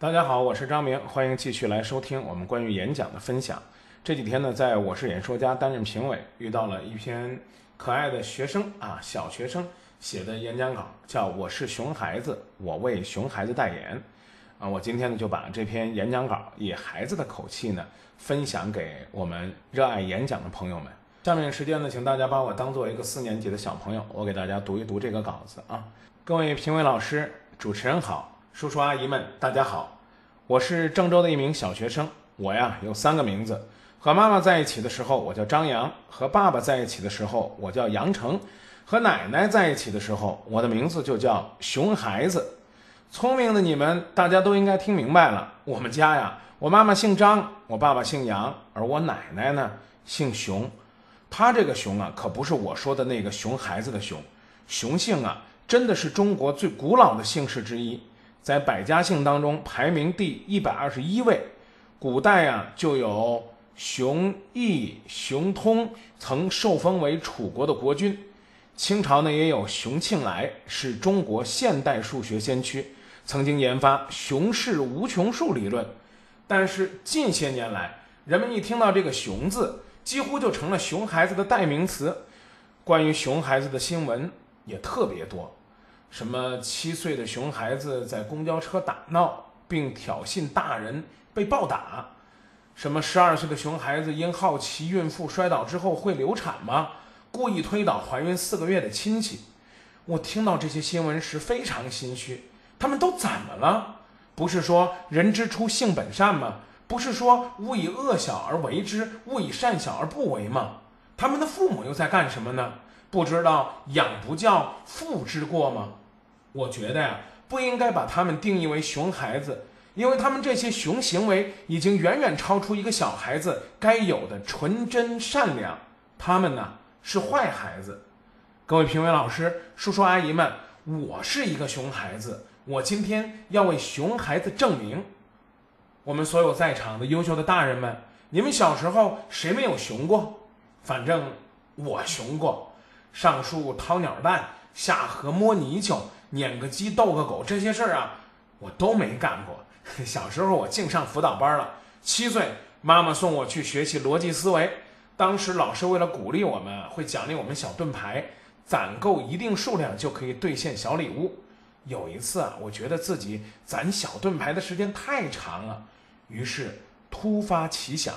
大家好，我是张明，欢迎继续来收听我们关于演讲的分享。这几天呢，在我是演说家担任评委，遇到了一篇可爱的学生啊，小学生写的演讲稿，叫《我是熊孩子，我为熊孩子代言》啊。我今天呢，就把这篇演讲稿以孩子的口气呢，分享给我们热爱演讲的朋友们。下面时间呢，请大家把我当做一个四年级的小朋友，我给大家读一读这个稿子啊。各位评委老师、主持人好。叔叔阿姨们，大家好，我是郑州的一名小学生。我呀有三个名字，和妈妈在一起的时候我叫张扬，和爸爸在一起的时候我叫杨成，和奶奶在一起的时候我的名字就叫熊孩子。聪明的你们大家都应该听明白了，我们家呀，我妈妈姓张，我爸爸姓杨，而我奶奶呢姓熊。她这个熊啊，可不是我说的那个熊孩子的熊，熊姓啊，真的是中国最古老的姓氏之一。在百家姓当中排名第一百二十一位，古代啊就有熊毅、熊通曾受封为楚国的国君，清朝呢也有熊庆来是中国现代数学先驱，曾经研发熊氏无穷数理论。但是近些年来，人们一听到这个“熊”字，几乎就成了熊孩子的代名词，关于熊孩子的新闻也特别多。什么七岁的熊孩子在公交车打闹并挑衅大人被暴打？什么十二岁的熊孩子因好奇孕妇摔倒之后会流产吗？故意推倒怀孕四个月的亲戚？我听到这些新闻时非常心虚。他们都怎么了？不是说人之初性本善吗？不是说勿以恶小而为之，勿以善小而不为吗？他们的父母又在干什么呢？不知道养不教，父之过吗？我觉得呀，不应该把他们定义为熊孩子，因为他们这些熊行为已经远远超出一个小孩子该有的纯真善良。他们呢是坏孩子。各位评委老师、叔叔阿姨们，我是一个熊孩子，我今天要为熊孩子证明。我们所有在场的优秀的大人们，你们小时候谁没有熊过？反正我熊过，上树掏鸟蛋，下河摸泥鳅。撵个鸡逗个狗这些事儿啊，我都没干过。小时候我净上辅导班了。七岁，妈妈送我去学习逻辑思维。当时老师为了鼓励我们，会奖励我们小盾牌，攒够一定数量就可以兑现小礼物。有一次啊，我觉得自己攒小盾牌的时间太长了，于是突发奇想，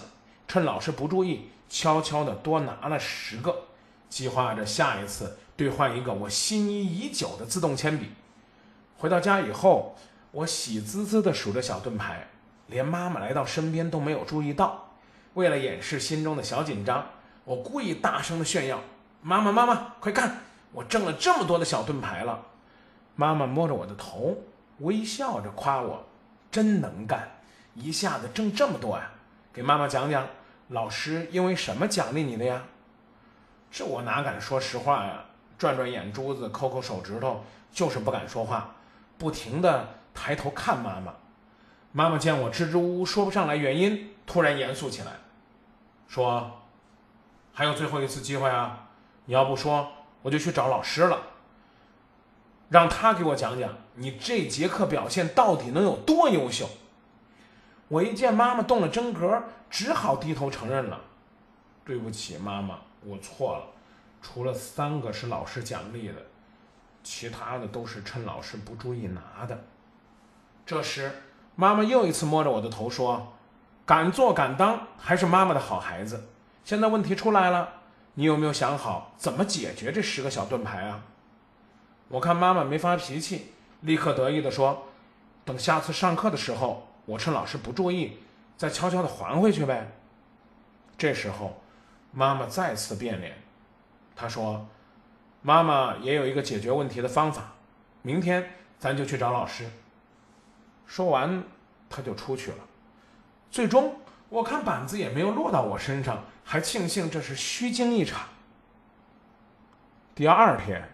趁老师不注意，悄悄地多拿了十个，计划着下一次。兑换一个我心仪已久的自动铅笔。回到家以后，我喜滋滋地数着小盾牌，连妈妈来到身边都没有注意到。为了掩饰心中的小紧张，我故意大声地炫耀：“妈妈，妈妈，快看，我挣了这么多的小盾牌了！”妈妈摸着我的头，微笑着夸我：“真能干，一下子挣这么多呀！”给妈妈讲讲，老师因为什么奖励你的呀？这我哪敢说实话呀！转转眼珠子，抠抠手指头，就是不敢说话，不停地抬头看妈妈。妈妈见我支支吾吾说不上来原因，突然严肃起来，说：“还有最后一次机会啊！你要不说，我就去找老师了，让他给我讲讲你这节课表现到底能有多优秀。”我一见妈妈动了真格，只好低头承认了：“对不起，妈妈，我错了。”除了三个是老师奖励的，其他的都是趁老师不注意拿的。这时，妈妈又一次摸着我的头说：“敢做敢当，还是妈妈的好孩子。”现在问题出来了，你有没有想好怎么解决这十个小盾牌啊？我看妈妈没发脾气，立刻得意地说：“等下次上课的时候，我趁老师不注意，再悄悄地还回去呗。”这时候，妈妈再次变脸。他说：“妈妈也有一个解决问题的方法，明天咱就去找老师。”说完，他就出去了。最终，我看板子也没有落到我身上，还庆幸这是虚惊一场。第二天，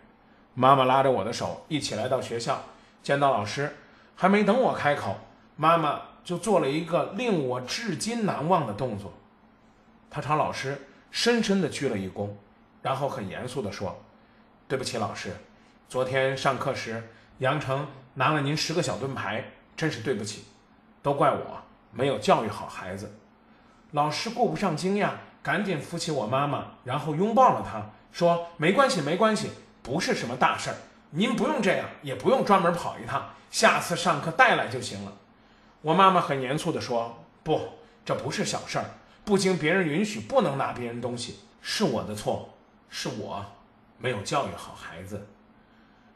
妈妈拉着我的手一起来到学校，见到老师，还没等我开口，妈妈就做了一个令我至今难忘的动作，她朝老师深深的鞠了一躬。然后很严肃地说：“对不起，老师，昨天上课时杨成拿了您十个小盾牌，真是对不起。都怪我没有教育好孩子。老师顾不上惊讶，赶紧扶起我妈妈，然后拥抱了她，说：“没关系，没关系，不是什么大事儿。您不用这样，也不用专门跑一趟，下次上课带来就行了。”我妈妈很严肃地说：“不，这不是小事儿，不经别人允许不能拿别人东西，是我的错，是我没有教育好孩子。”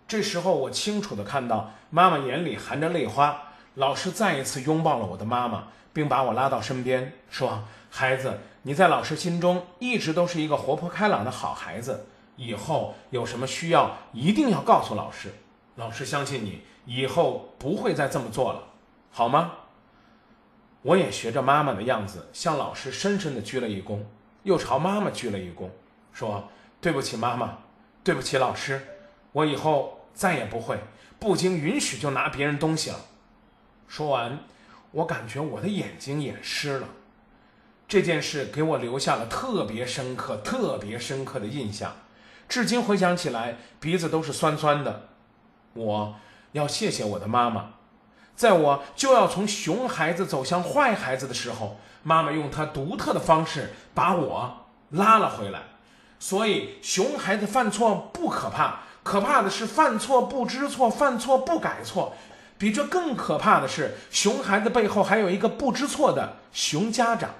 这时候，我清楚地看到妈妈眼里含着泪花。老师再一次拥抱了我的妈妈，并把我拉到身边，说：“孩子，你在老师心中一直都是一个活泼开朗的好孩子。以后有什么需要，一定要告诉老师。老师相信你，以后不会再这么做了，好吗？”我也学着妈妈的样子，向老师深深地鞠了一躬，又朝妈妈鞠了一躬，说：“对不起，妈妈，对不起，老师，我以后再也不会不经允许就拿别人东西了。”说完，我感觉我的眼睛也湿了。这件事给我留下了特别深刻、特别深刻的印象，至今回想起来，鼻子都是酸酸的。我要谢谢我的妈妈，在我就要从熊孩子走向坏孩子的时候，妈妈用她独特的方式把我拉了回来。所以，熊孩子犯错不可怕，可怕的是犯错不知错、犯错不改错。比这更可怕的是，熊孩子背后还有一个不知错的熊家长，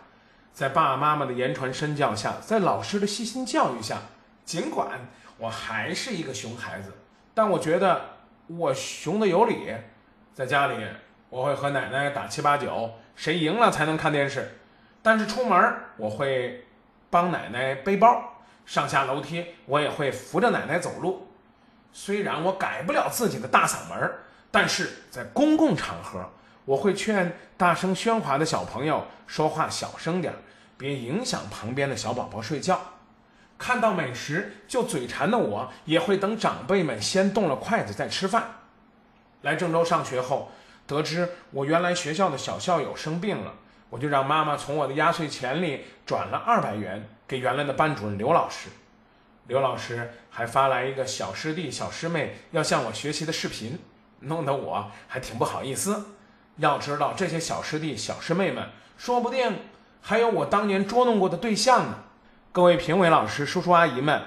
在爸爸妈妈的言传身教下，在老师的细心教育下，尽管我还是一个熊孩子，但我觉得我熊的有理。在家里，我会和奶奶打七八九，谁赢了才能看电视。但是出门，我会帮奶奶背包，上下楼梯，我也会扶着奶奶走路。虽然我改不了自己的大嗓门。但是在公共场合，我会劝大声喧哗的小朋友说话小声点，别影响旁边的小宝宝睡觉。看到美食就嘴馋的我，也会等长辈们先动了筷子再吃饭。来郑州上学后，得知我原来学校的小校友生病了，我就让妈妈从我的压岁钱里转了二百元给原来的班主任刘老师。刘老师还发来一个小师弟小师妹要向我学习的视频。弄得我还挺不好意思。要知道，这些小师弟、小师妹们，说不定还有我当年捉弄过的对象呢。各位评委老师、叔叔阿姨们，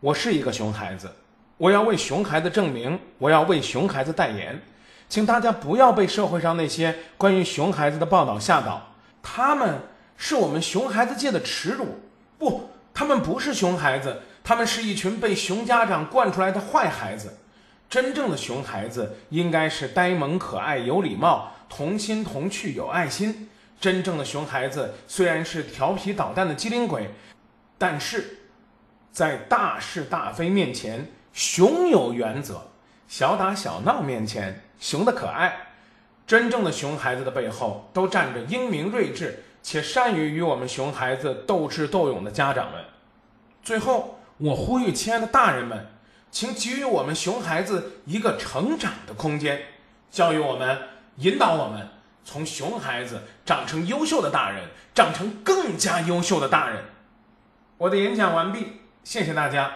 我是一个熊孩子，我要为熊孩子证明，我要为熊孩子代言。请大家不要被社会上那些关于熊孩子的报道吓到，他们是我们熊孩子界的耻辱。不，他们不是熊孩子，他们是一群被熊家长惯出来的坏孩子。真正的熊孩子应该是呆萌可爱、有礼貌、童心童趣、有爱心。真正的熊孩子虽然是调皮捣蛋的机灵鬼，但是在大是大非面前，熊有原则；小打小闹面前，熊的可爱。真正的熊孩子的背后，都站着英明睿智且善于与我们熊孩子斗智斗勇的家长们。最后，我呼吁亲爱的大人们。请给予我们熊孩子一个成长的空间，教育我们，引导我们，从熊孩子长成优秀的大人，长成更加优秀的大人。我的演讲完毕，谢谢大家。